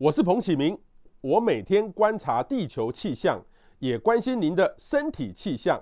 我是彭启明，我每天观察地球气象，也关心您的身体气象。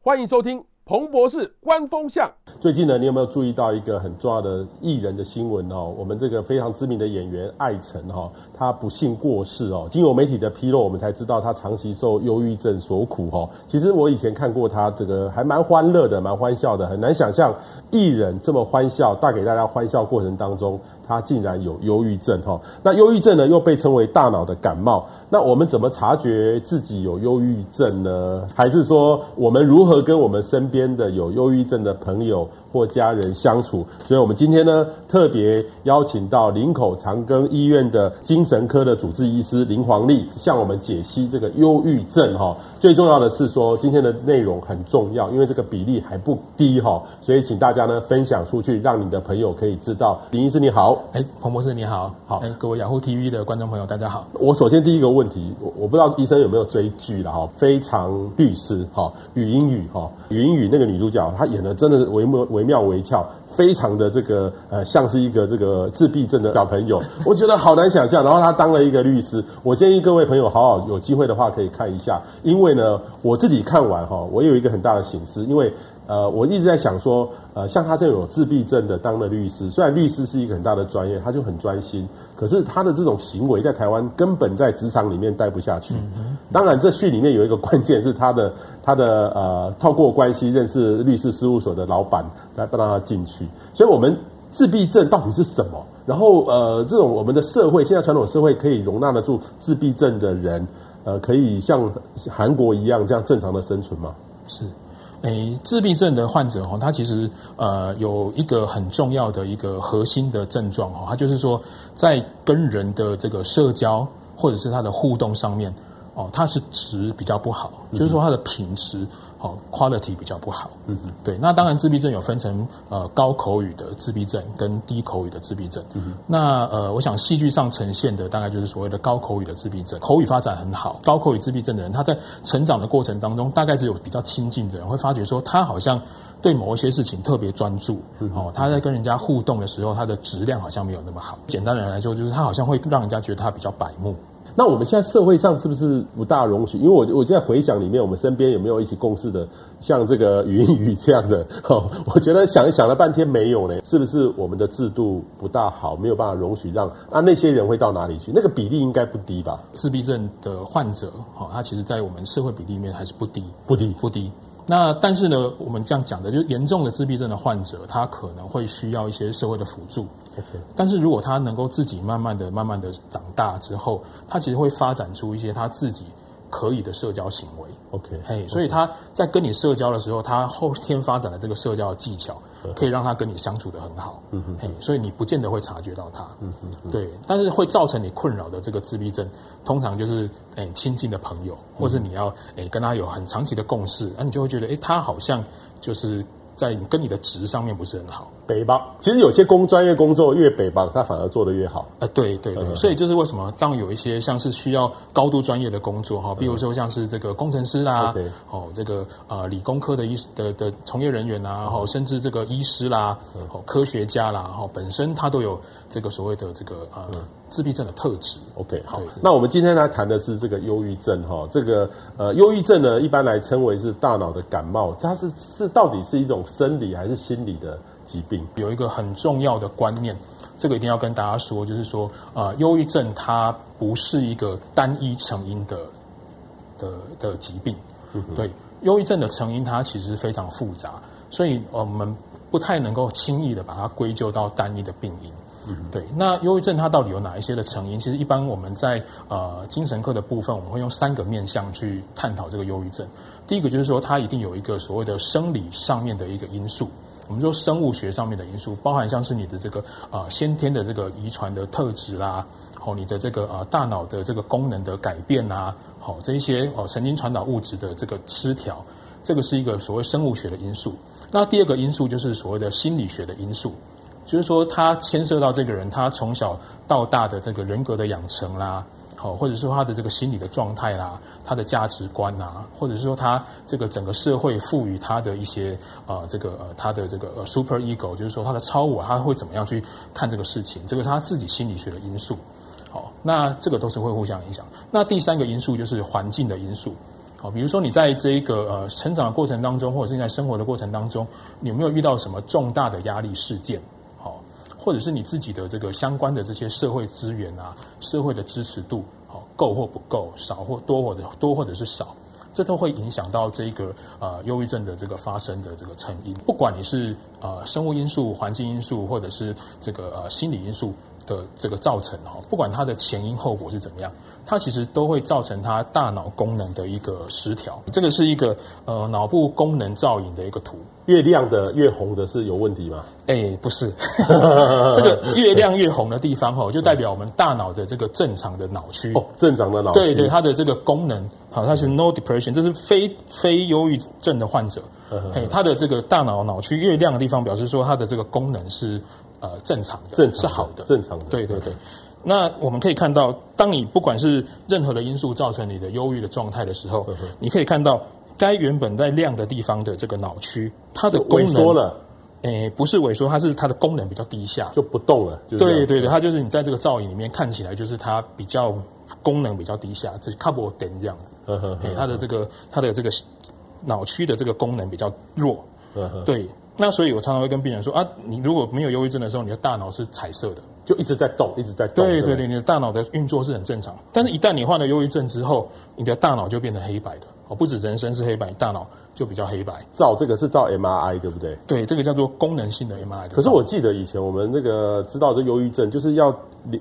欢迎收听彭博士观风向。最近呢，你有没有注意到一个很重要的艺人的新闻哦？我们这个非常知名的演员艾辰哈，他不幸过世哦。经由媒体的披露，我们才知道他长期受忧郁症所苦哦。其实我以前看过他这个还蛮欢乐的，蛮欢笑的，很难想象艺人这么欢笑，带给大家欢笑过程当中。他竟然有忧郁症哈，那忧郁症呢又被称为大脑的感冒。那我们怎么察觉自己有忧郁症呢？还是说我们如何跟我们身边的有忧郁症的朋友或家人相处？所以我们今天呢特别邀请到林口长庚医院的精神科的主治医师林黄丽，向我们解析这个忧郁症哈。最重要的是说今天的内容很重要，因为这个比例还不低哈，所以请大家呢分享出去，让你的朋友可以知道。林医师你好。哎，彭博士你好，好，哎，各位雅虎 TV 的观众朋友大家好。我首先第一个问题，我我不知道医生有没有追剧了哈，非常律师哈，语音语哈，语音语那个女主角，她演的真的是惟妙惟妙惟肖，非常的这个呃，像是一个这个自闭症的小朋友，我觉得好难想象。然后她当了一个律师，我建议各位朋友好好有机会的话可以看一下，因为呢，我自己看完哈，我有一个很大的醒思，因为。呃，我一直在想说，呃，像他这种有自闭症的当了律师，虽然律师是一个很大的专业，他就很专心，可是他的这种行为在台湾根本在职场里面待不下去。当然，这序里面有一个关键是他的 他的呃，透过关系认识律师事务所的老板来不让他进去。所以，我们自闭症到底是什么？然后，呃，这种我们的社会现在传统社会可以容纳得住自闭症的人，呃，可以像韩国一样这样正常的生存吗？是。诶，自闭症的患者哈，他其实呃有一个很重要的一个核心的症状哈，他就是说在跟人的这个社交或者是他的互动上面哦，他是质比较不好，就是说它的品质。哦，quality 比较不好。嗯嗯，对。那当然，自闭症有分成呃高口语的自闭症跟低口语的自闭症。嗯哼。那呃，我想戏剧上呈现的大概就是所谓的高口语的自闭症，口语发展很好。高口语自闭症的人，他在成长的过程当中，大概只有比较亲近的人会发觉说，他好像对某一些事情特别专注。嗯。哦，他在跟人家互动的时候，他的质量好像没有那么好。简单的来说，就是他好像会让人家觉得他比较白目。那我们现在社会上是不是不大容许？因为我我在回想里面，我们身边有没有一起共事的，像这个语音语这样的？哈，我觉得想一想了半天没有呢。是不是我们的制度不大好，没有办法容许让啊那些人会到哪里去？那个比例应该不低吧？自闭症的患者，哈，他其实在我们社会比例里面还是不低，不低，不低。那但是呢，我们这样讲的，就是严重的自闭症的患者，他可能会需要一些社会的辅助。但是如果他能够自己慢慢的、慢慢的长大之后，他其实会发展出一些他自己可以的社交行为。OK，嘿.所以他在跟你社交的时候，他后天发展的这个社交的技巧。可以让他跟你相处的很好，嗯哼，嘿，所以你不见得会察觉到他，嗯哼，对，但是会造成你困扰的这个自闭症，通常就是诶亲近的朋友，或是你要诶跟他有很长期的共事，那你就会觉得诶他好像就是。在跟你的值上面不是很好，北方其实有些工专业工作越北方，他反而做得越好。呃，对对对，所以就是为什么这样有一些像是需要高度专业的工作哈，比如说像是这个工程师啦，哦，这个呃理工科的医的的从业人员呐，哈，甚至这个医师啦，哦，科学家啦，哈，本身他都有这个所谓的这个呃。自闭症的特质，OK，好。那我们今天来谈的是这个忧郁症，哈，这个呃，忧郁症呢，一般来称为是大脑的感冒，它是是到底是一种生理还是心理的疾病？有一个很重要的观念，这个一定要跟大家说，就是说，呃，忧郁症它不是一个单一成因的的的疾病，嗯、对，忧郁症的成因它其实非常复杂，所以我们不太能够轻易的把它归咎到单一的病因。嗯，对。那忧郁症它到底有哪一些的成因？其实一般我们在呃精神科的部分，我们会用三个面向去探讨这个忧郁症。第一个就是说，它一定有一个所谓的生理上面的一个因素，我们说生物学上面的因素，包含像是你的这个呃先天的这个遗传的特质啦，好，你的这个呃大脑的这个功能的改变啊，好，这一些哦神经传导物质的这个失调，这个是一个所谓生物学的因素。那第二个因素就是所谓的心理学的因素。就是说，它牵涉到这个人，他从小到大的这个人格的养成啦，好，或者说他的这个心理的状态啦，他的价值观呐，或者是说他这个整个社会赋予他的一些呃，这个呃，他的这个呃 super ego，就是说他的超我，他会怎么样去看这个事情？这个是他自己心理学的因素。好，那这个都是会互相影响。那第三个因素就是环境的因素。好，比如说你在这一个呃成长的过程当中，或者是在生活的过程当中，你有没有遇到什么重大的压力事件？或者是你自己的这个相关的这些社会资源啊，社会的支持度，好，够或不够，少或多或者多或者是少。这都会影响到这个呃忧郁症的这个发生的这个成因，不管你是呃生物因素、环境因素，或者是这个呃心理因素的这个造成哈，不管它的前因后果是怎么样，它其实都会造成它大脑功能的一个失调。这个是一个呃脑部功能造影的一个图。越亮的越红的是有问题吗？哎，不是，这个越亮越红的地方哈，就代表我们大脑的这个正常的脑区哦，正常的脑区，对对，它的这个功能好，它是 no depression，这是非非忧郁症的患者，嘿，他的这个大脑脑区越亮的地方，表示说它的这个功能是呃正常的，正常是好的，正常的，对对对。那我们可以看到，当你不管是任何的因素造成你的忧郁的状态的时候，你可以看到。该原本在亮的地方的这个脑区，它的功能萎缩了，诶，不是萎缩，它是它的功能比较低下，就不动了。就是、对对对，它就是你在这个造影里面看起来，就是它比较功能比较低下，就是 couple 点这样子。嗯哼，它的这个它的这个脑区的这个功能比较弱。对。那所以我常常会跟病人说啊，你如果没有忧郁症的时候，你的大脑是彩色的，就一直在动，一直在动。对对对，你的大脑的运作是很正常。但是，一旦你患了忧郁症之后，你的大脑就变成黑白的。哦，不止人生是黑白，大脑就比较黑白。照这个是照 MRI 对不对？对，这个叫做功能性的 MRI。可是我记得以前我们那个知道这忧郁症，就是要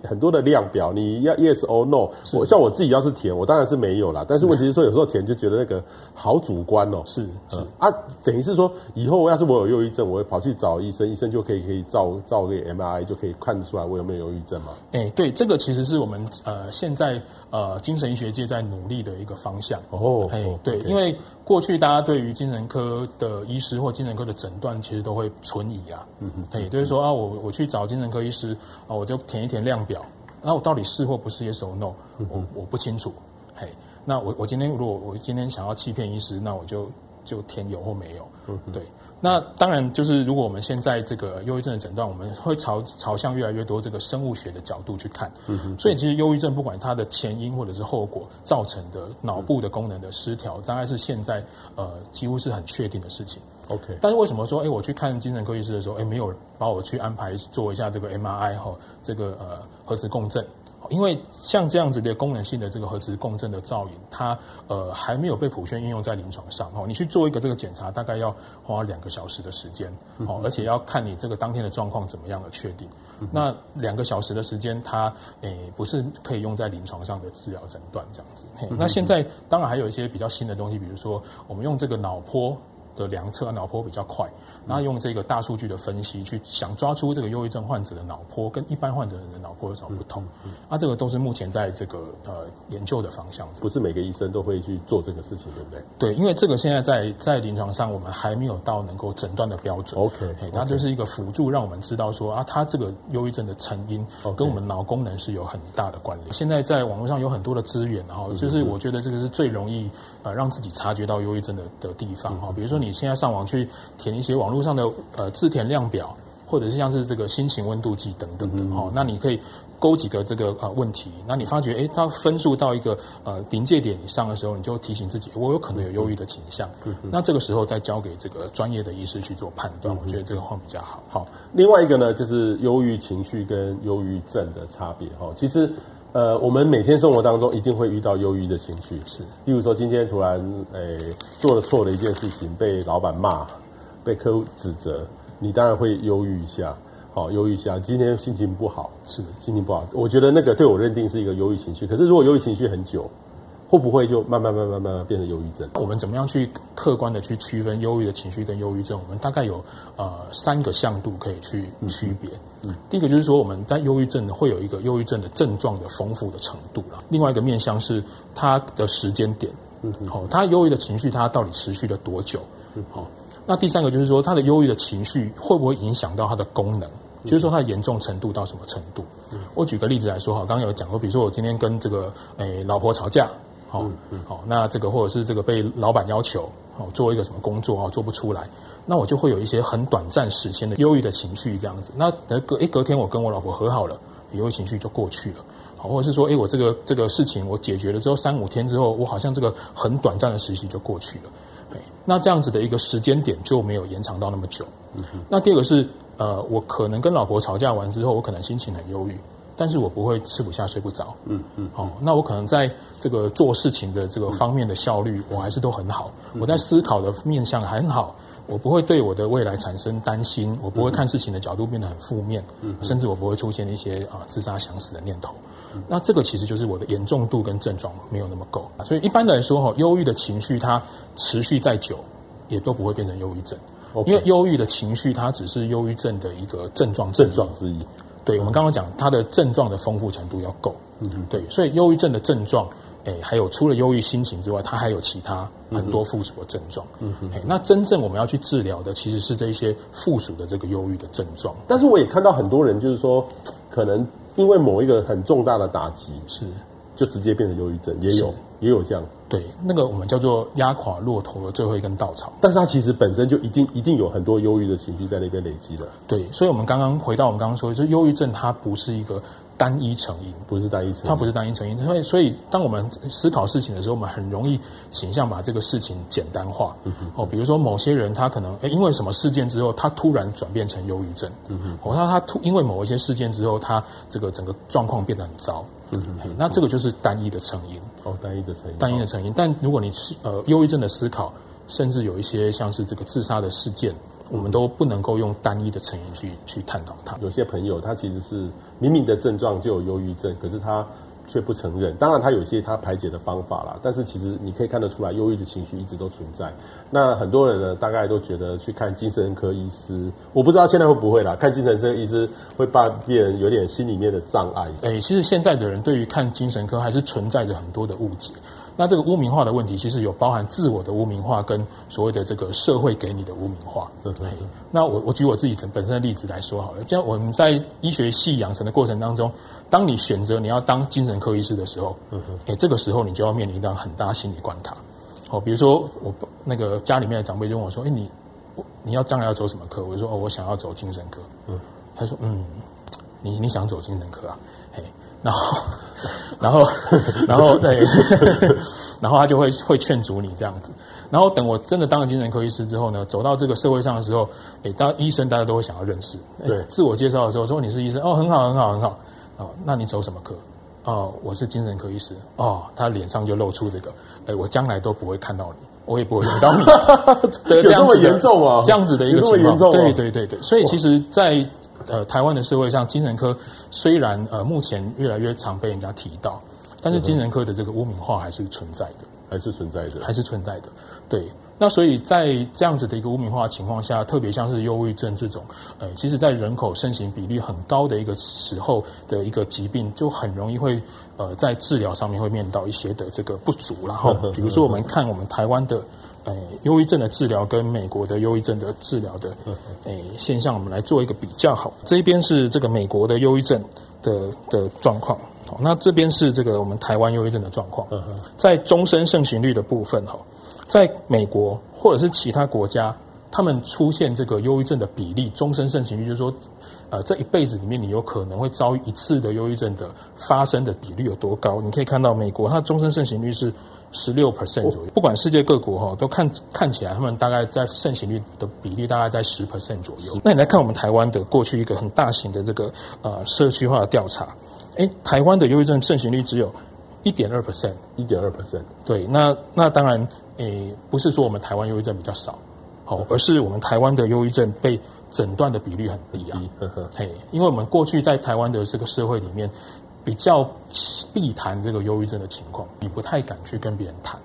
很多的量表，你要 yes or no。我像我自己要是填，我当然是没有啦。但是问题是说，有时候填就觉得那个好主观哦。是是啊，等于是说，以后要是我有忧郁症，我会跑去找医生，医生就可以可以照照个 MRI，就可以看得出来我有没有忧郁症嘛？哎，对，这个其实是我们呃现在呃精神医学界在努力的一个方向。哦，哎。对，因为过去大家对于精神科的医师或精神科的诊断，其实都会存疑啊。嗯哼，哎，就是说啊，我我去找精神科医师啊，我就填一填量表，那我到底是或不是 yes or no，我我不清楚。嘿，那我我今天如果我今天想要欺骗医师，那我就就填有或没有。嗯，对。那当然，就是如果我们现在这个忧郁症的诊断，我们会朝朝向越来越多这个生物学的角度去看。嗯哼。所以其实忧郁症不管它的前因或者是后果造成的脑部的功能的失调，大概是现在呃几乎是很确定的事情。OK。但是为什么说，哎，我去看精神科医师的时候，哎，没有把我去安排做一下这个 MRI 哈，这个呃核磁共振？因为像这样子的功能性的这个核磁共振的造影，它呃还没有被普遍应用在临床上哦。你去做一个这个检查，大概要花两个小时的时间哦，而且要看你这个当天的状况怎么样的确定。那两个小时的时间，它诶不是可以用在临床上的治疗诊断这样子。那现在当然还有一些比较新的东西，比如说我们用这个脑波。的量测脑波比较快，然后用这个大数据的分析去想抓出这个忧郁症患者的脑波跟一般患者的脑波有什么不同，啊，这个都是目前在这个呃研究的方向。不是每个医生都会去做这个事情，对不对？对，因为这个现在在在临床上我们还没有到能够诊断的标准。OK，它就是一个辅助，让我们知道说啊，他这个忧郁症的成因跟我们脑功能是有很大的关联。现在在网络上有很多的资源，然后就是我觉得这个是最容易呃让自己察觉到忧郁症的的地方哈，比如说你。你现在上网去填一些网络上的呃自填量表，或者是像是这个心情温度计等等的哈、嗯，那你可以勾几个这个呃问题，那你发觉诶，它分数到一个呃临界点以上的时候，你就提醒自己，我有可能有忧郁的倾向、嗯。那这个时候再交给这个专业的医师去做判断、嗯，我觉得这个会比较好。好，另外一个呢，就是忧郁情绪跟忧郁症的差别哈。其实。呃，我们每天生活当中一定会遇到忧郁的情绪，是。例如说，今天突然诶、欸、做了错的一件事情，被老板骂，被客户指责，你当然会忧郁一下，好，忧郁一下。今天心情不好，是心情不好。我觉得那个对我认定是一个忧郁情绪。可是如果忧郁情绪很久，会不会就慢慢慢慢慢慢变成忧郁症？我们怎么样去客观的去区分忧郁的情绪跟忧郁症？我们大概有呃三个向度可以去区别。嗯，第一个就是说我们在忧郁症会有一个忧郁症的症状的丰富的程度啦。另外一个面向是它的时间点，嗯，好，它忧郁的情绪它到底持续了多久？嗯，好。那第三个就是说它的忧郁的情绪会不会影响到它的功能？就是说它的严重程度到什么程度？我举个例子来说哈，刚刚有讲过，比如说我今天跟这个诶老婆吵架。好，好，那这个或者是这个被老板要求，好做一个什么工作啊，做不出来，那我就会有一些很短暂时间的忧郁的情绪，这样子。那隔隔诶隔天我跟我老婆和好了，忧郁情绪就过去了。好，或者是说，诶，我这个这个事情我解决了之后，三五天之后，我好像这个很短暂的时期就过去了。哎，那这样子的一个时间点就没有延长到那么久。嗯。那第二个是，呃，我可能跟老婆吵架完之后，我可能心情很忧郁，但是我不会吃不下睡不着。嗯嗯。好，那我可能在这个做事情的这个方面的效率，我还是都很好。我在思考的面向很好。我不会对我的未来产生担心，我不会看事情的角度变得很负面，嗯、甚至我不会出现一些啊自杀想死的念头。嗯、那这个其实就是我的严重度跟症状没有那么够。所以一般来说哈，忧郁的情绪它持续再久，也都不会变成忧郁症。因为忧郁的情绪它只是忧郁症的一个症状症状之一。对，我们刚刚讲它的症状的丰富程度要够。嗯，对，所以忧郁症的症状。哎，还有除了忧郁心情之外，它还有其他很多附属的症状。嗯哼，那真正我们要去治疗的，其实是这一些附属的这个忧郁的症状。但是我也看到很多人，就是说，可能因为某一个很重大的打击，是就直接变成忧郁症，也有也有这样。对，那个我们叫做压垮骆驼的最后一根稻草。但是它其实本身就一定一定有很多忧郁的情绪在那边累积的。对，所以我们刚刚回到我们刚刚说的，就是忧郁症它不是一个。单一成因不是单一成因，它不是单一成因，所以所以当我们思考事情的时候，我们很容易倾向把这个事情简单化。嗯哼哦，比如说某些人他可能诶因为什么事件之后，他突然转变成忧郁症。嗯哼哦，他他突因为某一些事件之后，他这个整个状况变得很糟。嗯嗯那这个就是单一的成因。哦，单一的成因。单一的成因，但如果你是呃忧郁症的思考，甚至有一些像是这个自杀的事件。我们都不能够用单一的成因去去探讨它。有些朋友他其实是明明的症状就有忧郁症，可是他却不承认。当然，他有些他排解的方法啦，但是其实你可以看得出来，忧郁的情绪一直都存在。那很多人呢，大概都觉得去看精神科医师，我不知道现在会不会啦。看精神科医师会把病人有点心里面的障碍。哎，其实现在的人对于看精神科还是存在着很多的误解。那这个污名化的问题，其实有包含自我的污名化跟所谓的这个社会给你的污名化。对对。那我我举我自己本身的例子来说好了。像我们在医学系养成的过程当中，当你选择你要当精神科医师的时候，嗯哼，哎，这个时候你就要面临到很大心理关卡。哦，比如说我那个家里面的长辈就问我说：“哎，你你要将来要走什么科？”我就说：“哦，我想要走精神科。”嗯，他说：“嗯，你你想走精神科啊？”嘿。然后，然后，然后对，然后他就会会劝阻你这样子。然后等我真的当了精神科医师之后呢，走到这个社会上的时候，诶，当医生大家都会想要认识。对，自我介绍的时候说你是医生哦，很好，很好，很好。哦，那你走什么科？哦，我是精神科医师。哦，他脸上就露出这个，诶，我将来都不会看到你，我也不会遇到你。有这么严重啊？这样子的一个情况，对对对对。所以其实，在呃，台湾的社会上，精神科虽然呃目前越来越常被人家提到，但是精神科的这个污名化还是存在的，还是存在的，还是存在的。对，那所以在这样子的一个污名化情况下，特别像是忧郁症这种，呃，其实在人口盛行比例很高的一个时候的一个疾病，就很容易会呃在治疗上面会面临到一些的这个不足。然后，比如说我们看我们台湾的。诶，忧郁症的治疗跟美国的忧郁症的治疗的诶现象，我们来做一个比较。好，这一边是这个美国的忧郁症的的状况。好，那这边是这个我们台湾忧郁症的状况。在终身盛行率的部分，哈，在美国或者是其他国家，他们出现这个忧郁症的比例，终身盛行率，就是说，呃，这一辈子里面你有可能会遭遇一次的忧郁症的发生的比率有多高？你可以看到，美国它终身盛行率是。十六 percent 左右，不管世界各国哈，都看看起来他们大概在盛行率的比例大概在十 percent 左右。那你来看我们台湾的过去一个很大型的这个呃社区化的调查，诶，台湾的忧郁症盛行率只有一点二 percent，一点二 percent。对，那那当然诶，不是说我们台湾忧郁症比较少，好，而是我们台湾的忧郁症被诊断的比率很低啊。呵呵，嘿，因为我们过去在台湾的这个社会里面。比较避谈这个忧郁症的情况，你不太敢去跟别人谈，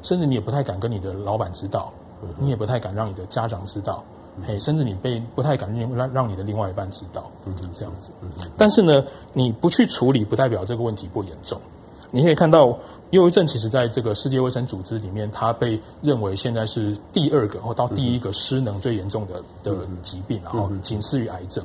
甚至你也不太敢跟你的老板知道，你也不太敢让你的家长知道，嘿，甚至你被不太敢让让你的另外一半知道，这样子。但是呢，你不去处理，不代表这个问题不严重。你可以看到，忧郁症其实在这个世界卫生组织里面，它被认为现在是第二个或到第一个失能最严重的的疾病，然后仅次于癌症。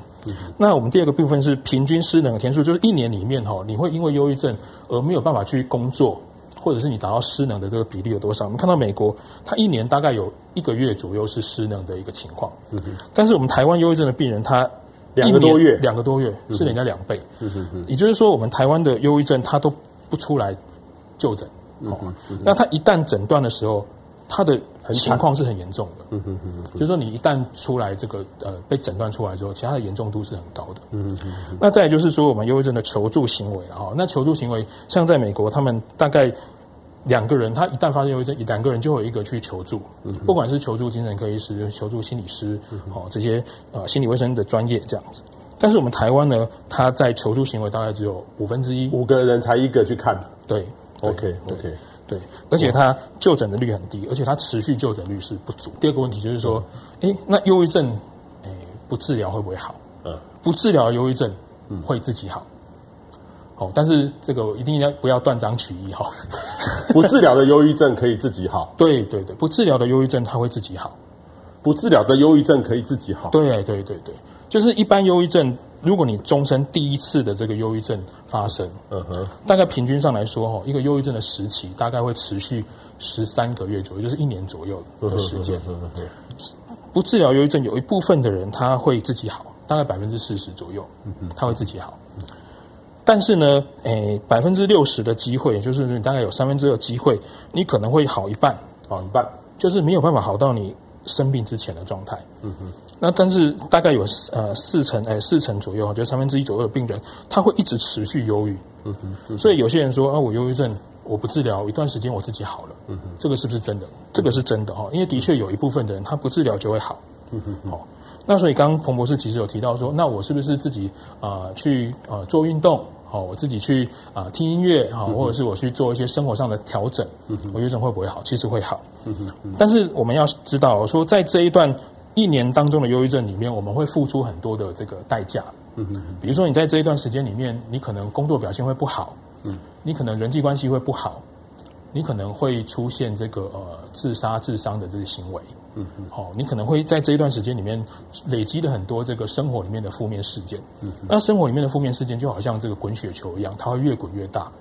那我们第二个部分是平均失能的天数，就是一年里面哈，你会因为忧郁症而没有办法去工作，或者是你达到失能的这个比例有多少？我们看到美国，它一年大概有一个月左右是失能的一个情况。但是我们台湾忧郁症的病人，他两个多月，两个多月是人家两倍。也就是说，我们台湾的忧郁症它都不出来就诊。那他一旦诊断的时候，他的情况是很严重的。嗯哼哼。就是说，你一旦出来这个呃被诊断出来之后，其他的严重度是很高的。嗯哼哼。那再就是说，我们忧郁症的求助行为哈，那求助行为像在美国，他们大概。两个人，他一旦发现忧郁症，两个人就有一个去求助，不管是求助精神科医师、求助心理师，好这些呃心理卫生的专业这样子。但是我们台湾呢，他在求助行为大概只有五分之一，五个人才一个去看。对，OK，OK，对，而且他就诊的率很低，而且他持续就诊率是不足。第二个问题就是说，哎，那忧郁症，哎，不治疗会不会好？嗯，不治疗忧郁症会自己好。哦，但是这个一定要不要断章取义哈？不治疗的忧郁症可以自己好？对对对，不治疗的忧郁症它会自己好。不治疗的忧郁症可以自己好？对对对对，就是一般忧郁症，如果你终身第一次的这个忧郁症发生，嗯哼，大概平均上来说哈，一个忧郁症的时期大概会持续十三个月左右，就是一年左右的时间。不治疗忧郁症有一部分的人他会自己好，大概百分之四十左右，嗯哼，他会自己好。但是呢，诶，百分之六十的机会，就是你大概有三分之二机会，你可能会好一半，好一半，就是没有办法好到你生病之前的状态。嗯哼。那但是大概有呃四成，诶四成左右，就三分之一左右的病人，他会一直持续忧郁。嗯哼。所以有些人说啊，我忧郁症，我不治疗，一段时间我自己好了。嗯哼。这个是不是真的？这个是真的哈，因为的确有一部分的人，他不治疗就会好。嗯哼。好。那所以刚刚彭博士其实有提到说，那我是不是自己啊、呃、去啊、呃、做运动？好，我自己去啊、呃、听音乐哈，或者是我去做一些生活上的调整，嗯、我忧郁症会不会好？其实会好。嗯但是我们要知道说，在这一段一年当中的忧郁症里面，我们会付出很多的这个代价。嗯哼，比如说你在这一段时间里面，你可能工作表现会不好，嗯，你可能人际关系会不好。你可能会出现这个呃自杀、自伤的这个行为，嗯嗯，好，你可能会在这一段时间里面累积了很多这个生活里面的负面事件，嗯，那生活里面的负面事件就好像这个滚雪球一样，它会越滚越大，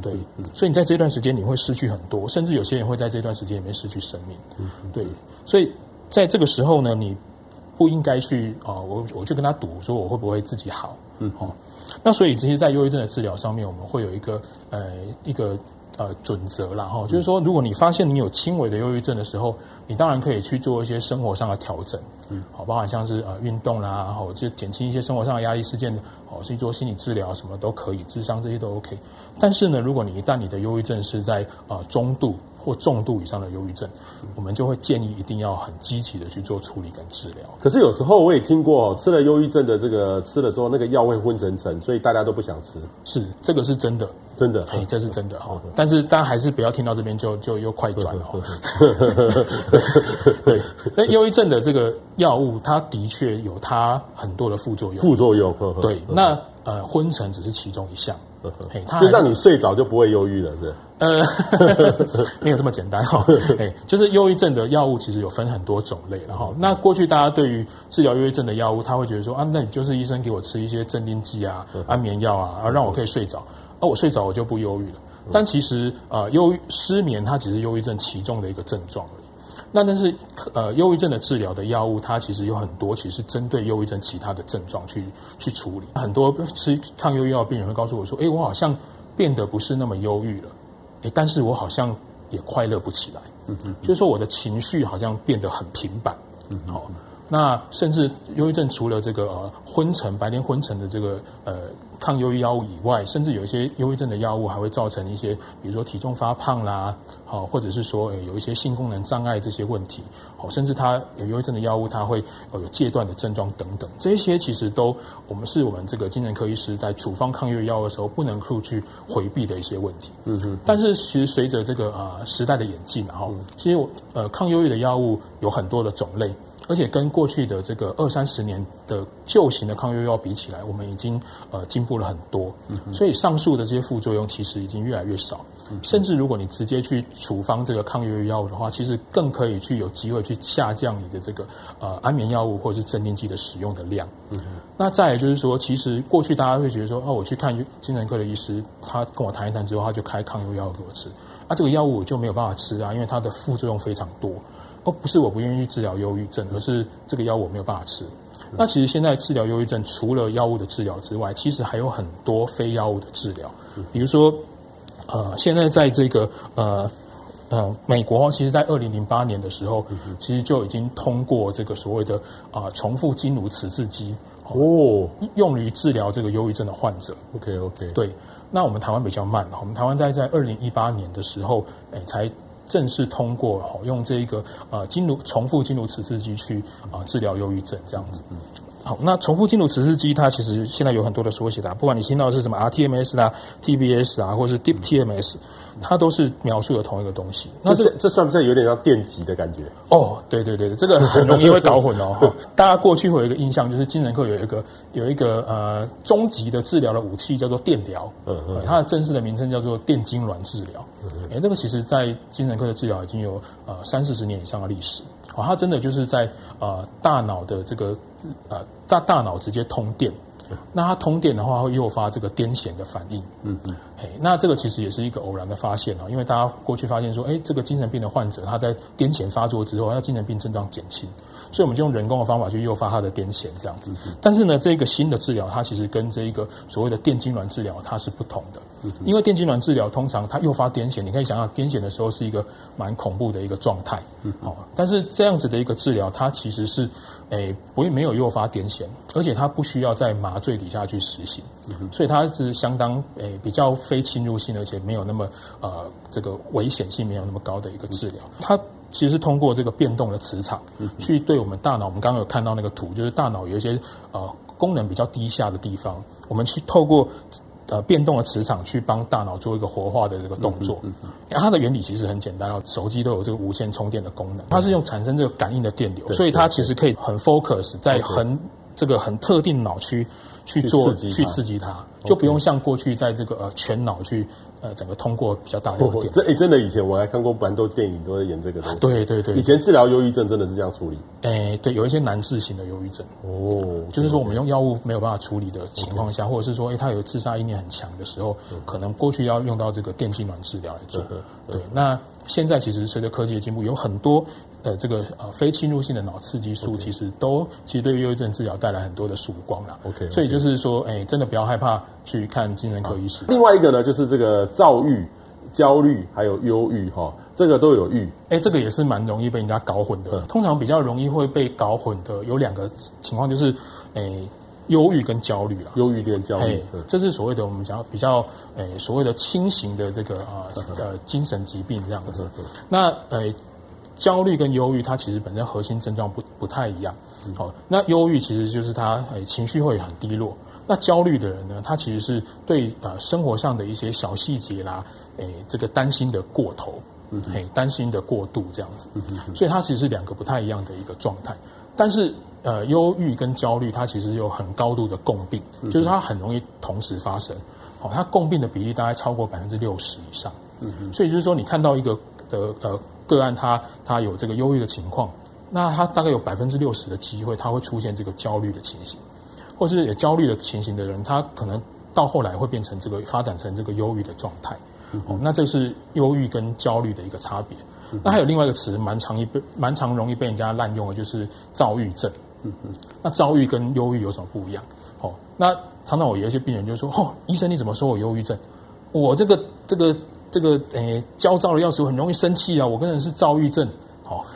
对，所以你在这段时间你会失去很多，甚至有些人会在这段时间里面失去生命，嗯，对，所以在这个时候呢，你不应该去啊，我我去跟他赌说我会不会自己好，嗯，好，那所以其实，在忧郁症的治疗上面，我们会有一个呃一个。呃，准则啦哈，就是说，如果你发现你有轻微的忧郁症的时候，你当然可以去做一些生活上的调整，嗯，好，包含像是呃运动啦，然后就减轻一些生活上的压力事件，哦，去做心理治疗什么都可以，智商这些都 OK。但是呢，如果你一旦你的忧郁症是在呃中度或重度以上的忧郁症，我们就会建议一定要很积极的去做处理跟治疗。可是有时候我也听过，吃了忧郁症的这个吃了之后，那个药会昏沉沉，所以大家都不想吃。是，这个是真的。真的，哎，这是真的哈。但是大家还是不要听到这边就就又快转了哈。对，那忧郁症的这个药物，它的确有它很多的副作用。副作用，对。那呃，昏沉只是其中一项。嘿，它就让你睡着就不会忧郁了，是？呃，没有这么简单哈。哎，就是忧郁症的药物其实有分很多种类，然后那过去大家对于治疗忧郁症的药物，他会觉得说啊，那你就是医生给我吃一些镇定剂啊、安眠药啊，而让我可以睡着。哦、啊，我睡着我就不忧郁了。但其实啊，忧、呃、郁失眠它只是忧郁症其中的一个症状。那但是呃，忧郁症的治疗的药物，它其实有很多，其实针对忧郁症其他的症状去去处理。很多吃抗忧郁药的病人会告诉我说：“哎，我好像变得不是那么忧郁了，哎，但是我好像也快乐不起来。嗯嗯，就是说我的情绪好像变得很平板。嗯，好。”那甚至忧郁症除了这个呃昏沉、白天昏沉的这个呃抗忧郁药物以外，甚至有一些忧郁症的药物还会造成一些，比如说体重发胖啦，好，或者是说有一些性功能障碍这些问题，好，甚至它有忧郁症的药物，它会呃有戒断的症状等等，这些其实都我们是我们这个精神科医师在处方抗忧郁药的时候不能够去回避的一些问题。嗯哼。但是其实随着这个呃时代的演进，然后其实我呃抗忧郁的药物有很多的种类。而且跟过去的这个二三十年的旧型的抗忧郁药比起来，我们已经呃进步了很多。嗯。所以上述的这些副作用其实已经越来越少。嗯。甚至如果你直接去处方这个抗忧郁药物的话，其实更可以去有机会去下降你的这个呃安眠药物或者是镇定剂的使用的量。嗯。那再来就是说，其实过去大家会觉得说，哦，我去看精神科的医师，他跟我谈一谈之后，他就开抗忧郁药给我吃。啊，这个药物我就没有办法吃啊，因为它的副作用非常多。哦，不是我不愿意去治疗忧郁症，而是这个药我没有办法吃。那其实现在治疗忧郁症，除了药物的治疗之外，其实还有很多非药物的治疗，比如说，呃，现在在这个呃。呃，美国其实，在二零零八年的时候，其实就已经通过这个所谓的啊、呃、重复经颅磁刺激哦，用于治疗这个忧郁症的患者。OK OK，对。那我们台湾比较慢，我们台湾在在二零一八年的时候，哎，才正式通过好用这个啊经颅重复经颅磁刺激去啊、治疗忧郁症这样子。好，那重复进入磁刺激它其实现在有很多的缩写的，不管你听到的是什么 rTMS 啦、TBS 啊，或是 Deep TMS。它都是描述的同一个东西，那这这算不算有点像电击的感觉？哦，对对对，这个很容易会搞混哦。大家过去会有一个印象，就是精神科有一个有一个呃终极的治疗的武器叫做电疗，嗯嗯，它的正式的名称叫做电痉挛治疗。哎，这个其实在精神科的治疗已经有呃三四十年以上的历史。哦，它真的就是在呃大脑的这个呃大大脑直接通电。那它通电的话，会诱发这个癫痫的反应。嗯嗯，嘿，那这个其实也是一个偶然的发现啊，因为大家过去发现说，哎，这个精神病的患者他在癫痫发作之后，他精神病症状减轻，所以我们就用人工的方法去诱发他的癫痫这样子。但是呢，这个新的治疗，它其实跟这一个所谓的电痉挛治疗它是不同的。因为电痉挛治疗通常它诱发癫痫，你可以想象癫痫的时候是一个蛮恐怖的一个状态。好，但是这样子的一个治疗，它其实是。诶，不会没有诱发癫痫，而且它不需要在麻醉底下去实行，所以它是相当诶比较非侵入性，而且没有那么呃这个危险性没有那么高的一个治疗。它其实是通过这个变动的磁场去对我们大脑，我们刚刚有看到那个图，就是大脑有一些呃功能比较低下的地方，我们去透过。呃，变动的磁场去帮大脑做一个活化的这个动作，嗯嗯嗯、它的原理其实很简单，手机都有这个无线充电的功能，它是用产生这个感应的电流，所以它其实可以很 focus 在很这个很特定脑区。去做去刺激它，就不用像过去在这个呃全脑去呃整个通过比较大的电。这哎，真的以前我还看过蛮多电影都在演这个东西。对对对，以前治疗忧郁症真的是这样处理。哎，对，有一些难治型的忧郁症哦，就是说我们用药物没有办法处理的情况下，或者是说哎他有自杀意念很强的时候，可能过去要用到这个电击卵治疗来做。对，那现在其实随着科技的进步，有很多。呃，这个呃非侵入性的脑刺激素其实都.其实对于忧郁症治疗带来很多的曙光了。OK. 所以就是说，哎，真的不要害怕去看精神科医师。另外一个呢，就是这个躁郁、焦虑还有忧郁哈，这个都有郁。哎，这个也是蛮容易被人家搞混的。嗯、通常比较容易会被搞混的有两个情况，就是哎忧郁跟焦虑啦。忧郁跟焦虑，这是所谓的我们讲比较哎所谓的轻型的这个啊呃精神疾病这样子。那呃。焦虑跟忧郁，它其实本身核心症状不不太一样。好，那忧郁其实就是他诶情绪会很低落。那焦虑的人呢，他其实是对呃生活上的一些小细节啦，诶这个担心的过头，嗯，嘿担心的过度这样子。嗯，所以它其实是两个不太一样的一个状态。但是呃忧郁跟焦虑，它其实有很高度的共病，就是它很容易同时发生。好，它共病的比例大概超过百分之六十以上。嗯哼，所以就是说你看到一个的呃。个案他他有这个忧郁的情况，那他大概有百分之六十的机会他会出现这个焦虑的情形，或是有焦虑的情形的人，他可能到后来会变成这个发展成这个忧郁的状态。哦，那这是忧郁跟焦虑的一个差别。那还有另外一个词蛮常易被蛮常容易被人家滥用的，就是躁郁症。嗯哼那躁郁跟忧郁有什么不一样？哦，那常常我有一些病人就说：“哦，医生你怎么说我忧郁症？我这个这个。”这个诶，焦躁的要死，我很容易生气啊！我跟人是躁郁症，好，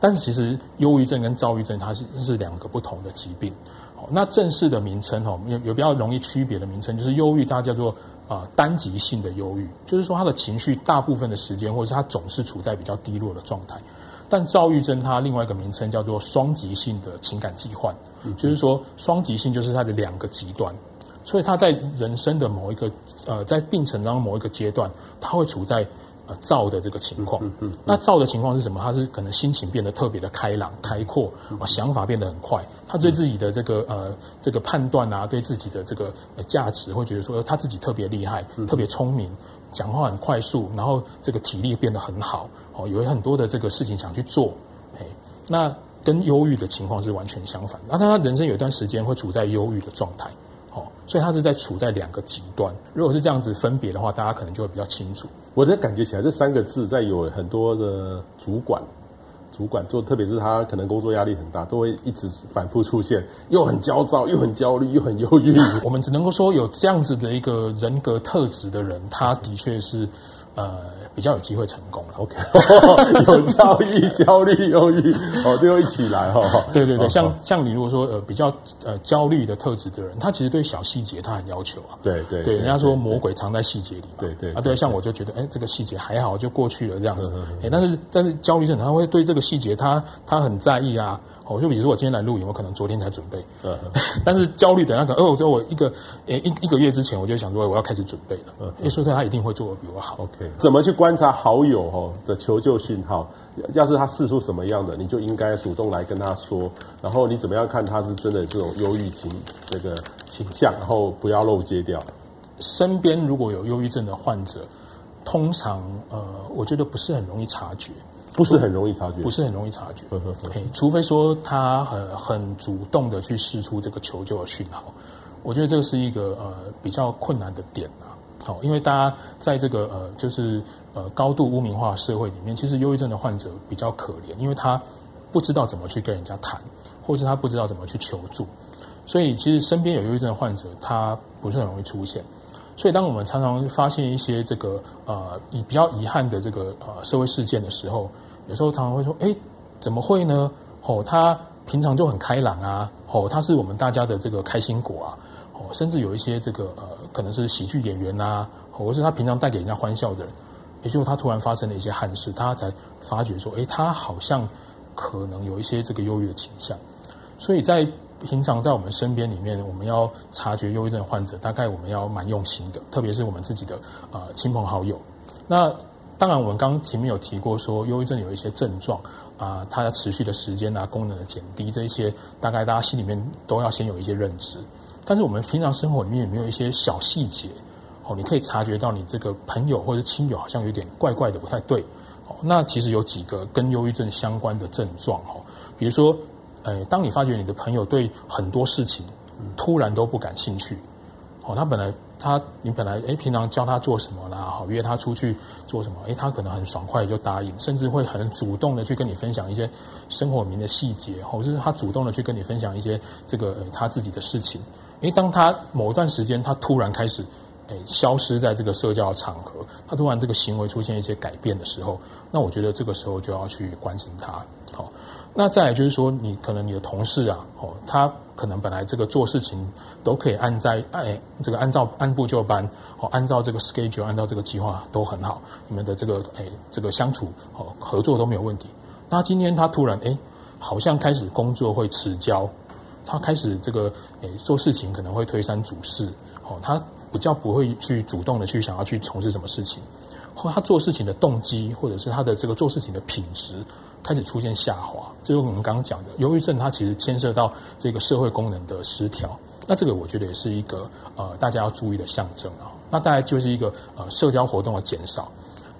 但是其实忧郁症跟躁郁症它是是两个不同的疾病。好，那正式的名称哈，有有比较容易区别的名称，就是忧郁，它叫做啊单极性的忧郁，就是说他的情绪大部分的时间，或者是他总是处在比较低落的状态。但躁郁症它另外一个名称叫做双极性的情感疾患，就是说双极性就是它的两个极端。所以他在人生的某一个呃，在病程当中某一个阶段，他会处在呃躁的这个情况。嗯嗯嗯、那躁的情况是什么？他是可能心情变得特别的开朗、开阔，啊，想法变得很快。他对自己的这个呃这个判断啊，对自己的这个价值，会觉得说他自己特别厉害、特别聪明，讲话很快速，然后这个体力变得很好。哦，有很多的这个事情想去做。哎，那跟忧郁的情况是完全相反。那他人生有一段时间会处在忧郁的状态。哦所以他是在处在两个极端。如果是这样子分别的话，大家可能就会比较清楚。我的感觉起来，这三个字在有很多的主管、主管做，特别是他可能工作压力很大，都会一直反复出现，又很焦躁，又很焦虑，又很忧郁。我们只能够说，有这样子的一个人格特质的人，他的确是。呃，比较有机会成功了。OK，有 焦虑、焦虑、忧郁，哦，就一起来哈。对对对，像像你如果说呃比较呃焦虑的特质的人，他其实对小细节他很要求啊。对对对，人家说魔鬼藏在细节里嘛。对对啊，对，像我就觉得，哎，这个细节还好，就过去了这样子。哎，但是但是焦虑症他会对这个细节他他很在意啊。哦，就比如说我今天来录影，我可能昨天才准备，嗯，但是焦虑的那个，哦，就我一个，诶一一个月之前我就想说我要开始准备了，嗯，因为说他一定会做的比我好。OK，怎么去观察好友哦的求救讯号？要是他试出什么样的，你就应该主动来跟他说。然后你怎么样看他是真的这种忧郁情这个倾向，然后不要漏接掉。身边如果有忧郁症的患者，通常呃，我觉得不是很容易察觉。不是很容易察觉，不是很容易察觉。除非说他很很主动的去试出这个求救的讯号，我觉得这个是一个呃比较困难的点啊。好，因为大家在这个呃就是呃高度污名化社会里面，其实忧郁症的患者比较可怜，因为他不知道怎么去跟人家谈，或是他不知道怎么去求助，所以其实身边有忧郁症的患者，他不是很容易出现。所以当我们常常发现一些这个呃比较遗憾的这个呃社会事件的时候，有时候常常会说，哎，怎么会呢？哦，他平常就很开朗啊，哦，他是我们大家的这个开心果啊，哦，甚至有一些这个呃，可能是喜剧演员啊，或是他平常带给人家欢笑的人，也就是他突然发生了一些憾事，他才发觉说，哎，他好像可能有一些这个忧郁的倾向。所以在平常在我们身边里面，我们要察觉忧郁症患者，大概我们要蛮用心的，特别是我们自己的呃亲朋好友。那当然，我们刚刚前面有提过说，忧郁症有一些症状啊，它要持续的时间啊，功能的减低，这一些大概大家心里面都要先有一些认知。但是我们平常生活里面有没有一些小细节哦？你可以察觉到你这个朋友或者亲友好像有点怪怪的，不太对哦。那其实有几个跟忧郁症相关的症状哦，比如说，诶，当你发觉你的朋友对很多事情突然都不感兴趣哦，他本来。他，你本来诶，平常教他做什么啦？好，约他出去做什么？诶，他可能很爽快就答应，甚至会很主动的去跟你分享一些生活里面的细节，或者是他主动的去跟你分享一些这个呃他自己的事情。诶，当他某一段时间他突然开始诶消失在这个社交场合，他突然这个行为出现一些改变的时候，那我觉得这个时候就要去关心他。好，那再来就是说，你可能你的同事啊，哦，他。可能本来这个做事情都可以按在哎，这个按照按部就班哦，按照这个 schedule，按照这个计划都很好，你们的这个哎这个相处哦合作都没有问题。那今天他突然哎，好像开始工作会迟交，他开始这个哎做事情可能会推三阻四哦，他比较不会去主动的去想要去从事什么事情，或他做事情的动机或者是他的这个做事情的品质。开始出现下滑，就是我们刚刚讲的忧郁症，它其实牵涉到这个社会功能的失调。那这个我觉得也是一个呃大家要注意的象征啊。那大概就是一个呃社交活动的减少。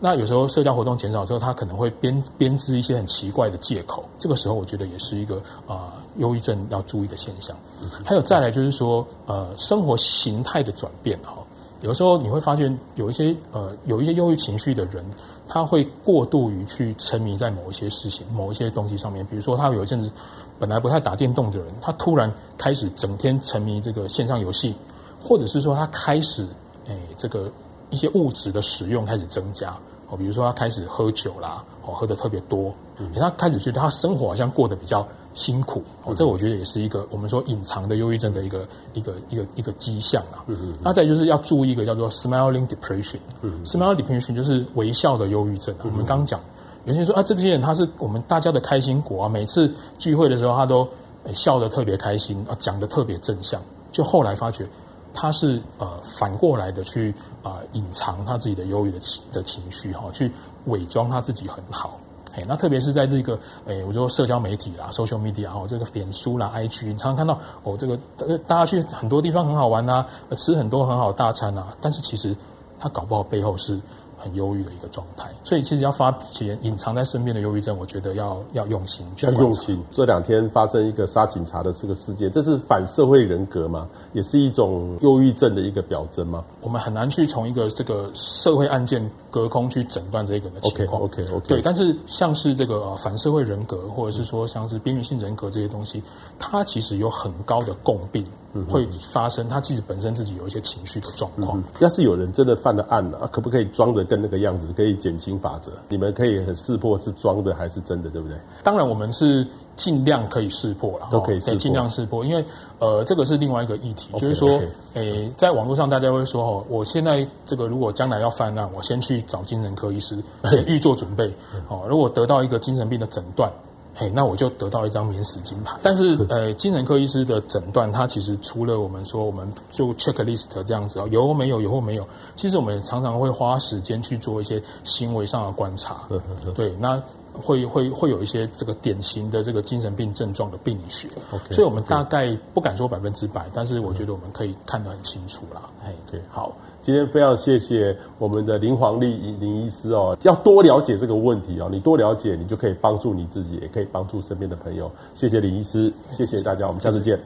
那有时候社交活动减少之后，他可能会编编织一些很奇怪的借口。这个时候我觉得也是一个啊呃、忧郁症要注意的现象。还有再来就是说呃生活形态的转变哈。有时候你会发现有一些呃有一些忧郁情绪的人，他会过度于去沉迷在某一些事情、某一些东西上面。比如说，他有一阵子本来不太打电动的人，他突然开始整天沉迷这个线上游戏，或者是说他开始诶这个一些物质的使用开始增加哦，比如说他开始喝酒啦，哦喝的特别多，他开始觉得他生活好像过得比较。辛苦哦，这我觉得也是一个我们说隐藏的忧郁症的一个一个一个一个迹象啊。嗯嗯。那再就是要注意一个叫做 smiling depression。嗯。smiling depression 就是微笑的忧郁症啊。我们刚刚讲，有些人说啊，这些人他是我们大家的开心果啊，每次聚会的时候他都笑得特别开心啊，讲得特别正向。就后来发觉他是呃反过来的去啊隐藏他自己的忧郁的的情绪哈，去伪装他自己很好。那特别是在这个，诶、我说社交媒体啦，social media 哦，这个脸书啦，IG，你常常看到哦，这个大家去很多地方很好玩呐、吃很多很好大餐呐、但是其实他搞不好背后是很忧郁的一个状态。所以其实要发现隐藏在身边的忧郁症，我觉得要要用心去。要用心。这两天发生一个杀警察的这个事件，这是反社会人格吗？也是一种忧郁症的一个表征吗？我们很难去从一个这个社会案件隔空去诊断这个人的情况。OK OK OK。对，但是像是这个呃反社会人格，或者是说像是边缘性人格这些东西，它其实有很高的共病。会发生，他其实本身自己有一些情绪的状况。嗯。要是有人真的犯了案了，啊，可不可以装的跟那个样子？可以减轻法则？你们可以很识破是装的还是真的，对不对？当然，我们是尽量可以识破了，都可以尽量识破。因为呃，这个是另外一个议题，okay, 就是说，诶在网络上大家会说，哦，我现在这个如果将来要犯案，我先去找精神科医师，先预做准备。哦，如果得到一个精神病的诊断。嘿，那我就得到一张免死金牌。但是，呃，精神科医师的诊断，他其实除了我们说，我们就 checklist 这样子哦，有或没有，有或没有。其实我们也常常会花时间去做一些行为上的观察。对，那会会会有一些这个典型的这个精神病症状的病理学。Okay, 所以我们大概不敢说百分之百，但是我觉得我们可以看得很清楚啦。哎，对，好。今天非常谢谢我们的林黄丽林医师哦，要多了解这个问题哦，你多了解，你就可以帮助你自己，也可以帮助身边的朋友。谢谢林医师，谢谢大家，我们下次见。